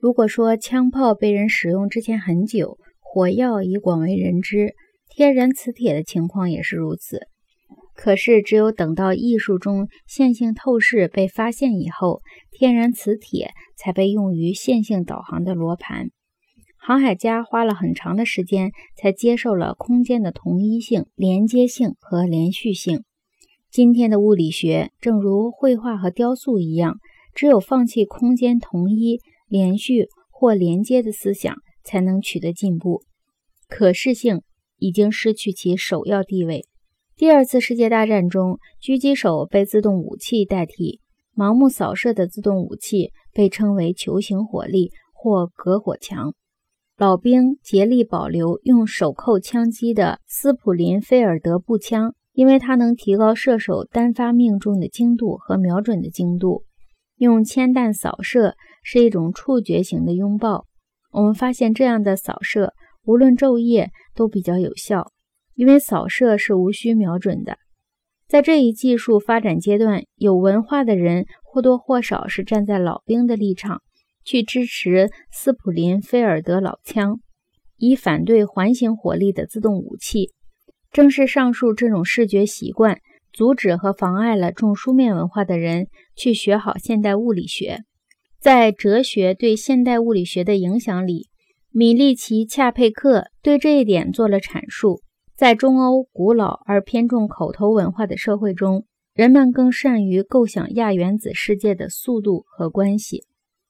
如果说枪炮被人使用之前很久，火药已广为人知，天然磁铁的情况也是如此。可是，只有等到艺术中线性透视被发现以后，天然磁铁才被用于线性导航的罗盘。航海家花了很长的时间才接受了空间的同一性、连接性和连续性。今天的物理学，正如绘画和雕塑一样，只有放弃空间同一、连续或连接的思想，才能取得进步。可视性已经失去其首要地位。第二次世界大战中，狙击手被自动武器代替，盲目扫射的自动武器被称为球形火力或隔火墙。老兵竭力保留用手扣枪击的斯普林菲尔德步枪，因为它能提高射手单发命中的精度和瞄准的精度。用铅弹扫射是一种触觉型的拥抱。我们发现，这样的扫射无论昼夜都比较有效。因为扫射是无需瞄准的，在这一技术发展阶段，有文化的人或多或少是站在老兵的立场，去支持斯普林菲尔德老枪，以反对环形火力的自动武器。正是上述这种视觉习惯，阻止和妨碍了重书面文化的人去学好现代物理学。在哲学对现代物理学的影响里，米利奇·恰佩克对这一点做了阐述。在中欧古老而偏重口头文化的社会中，人们更善于构想亚原子世界的速度和关系。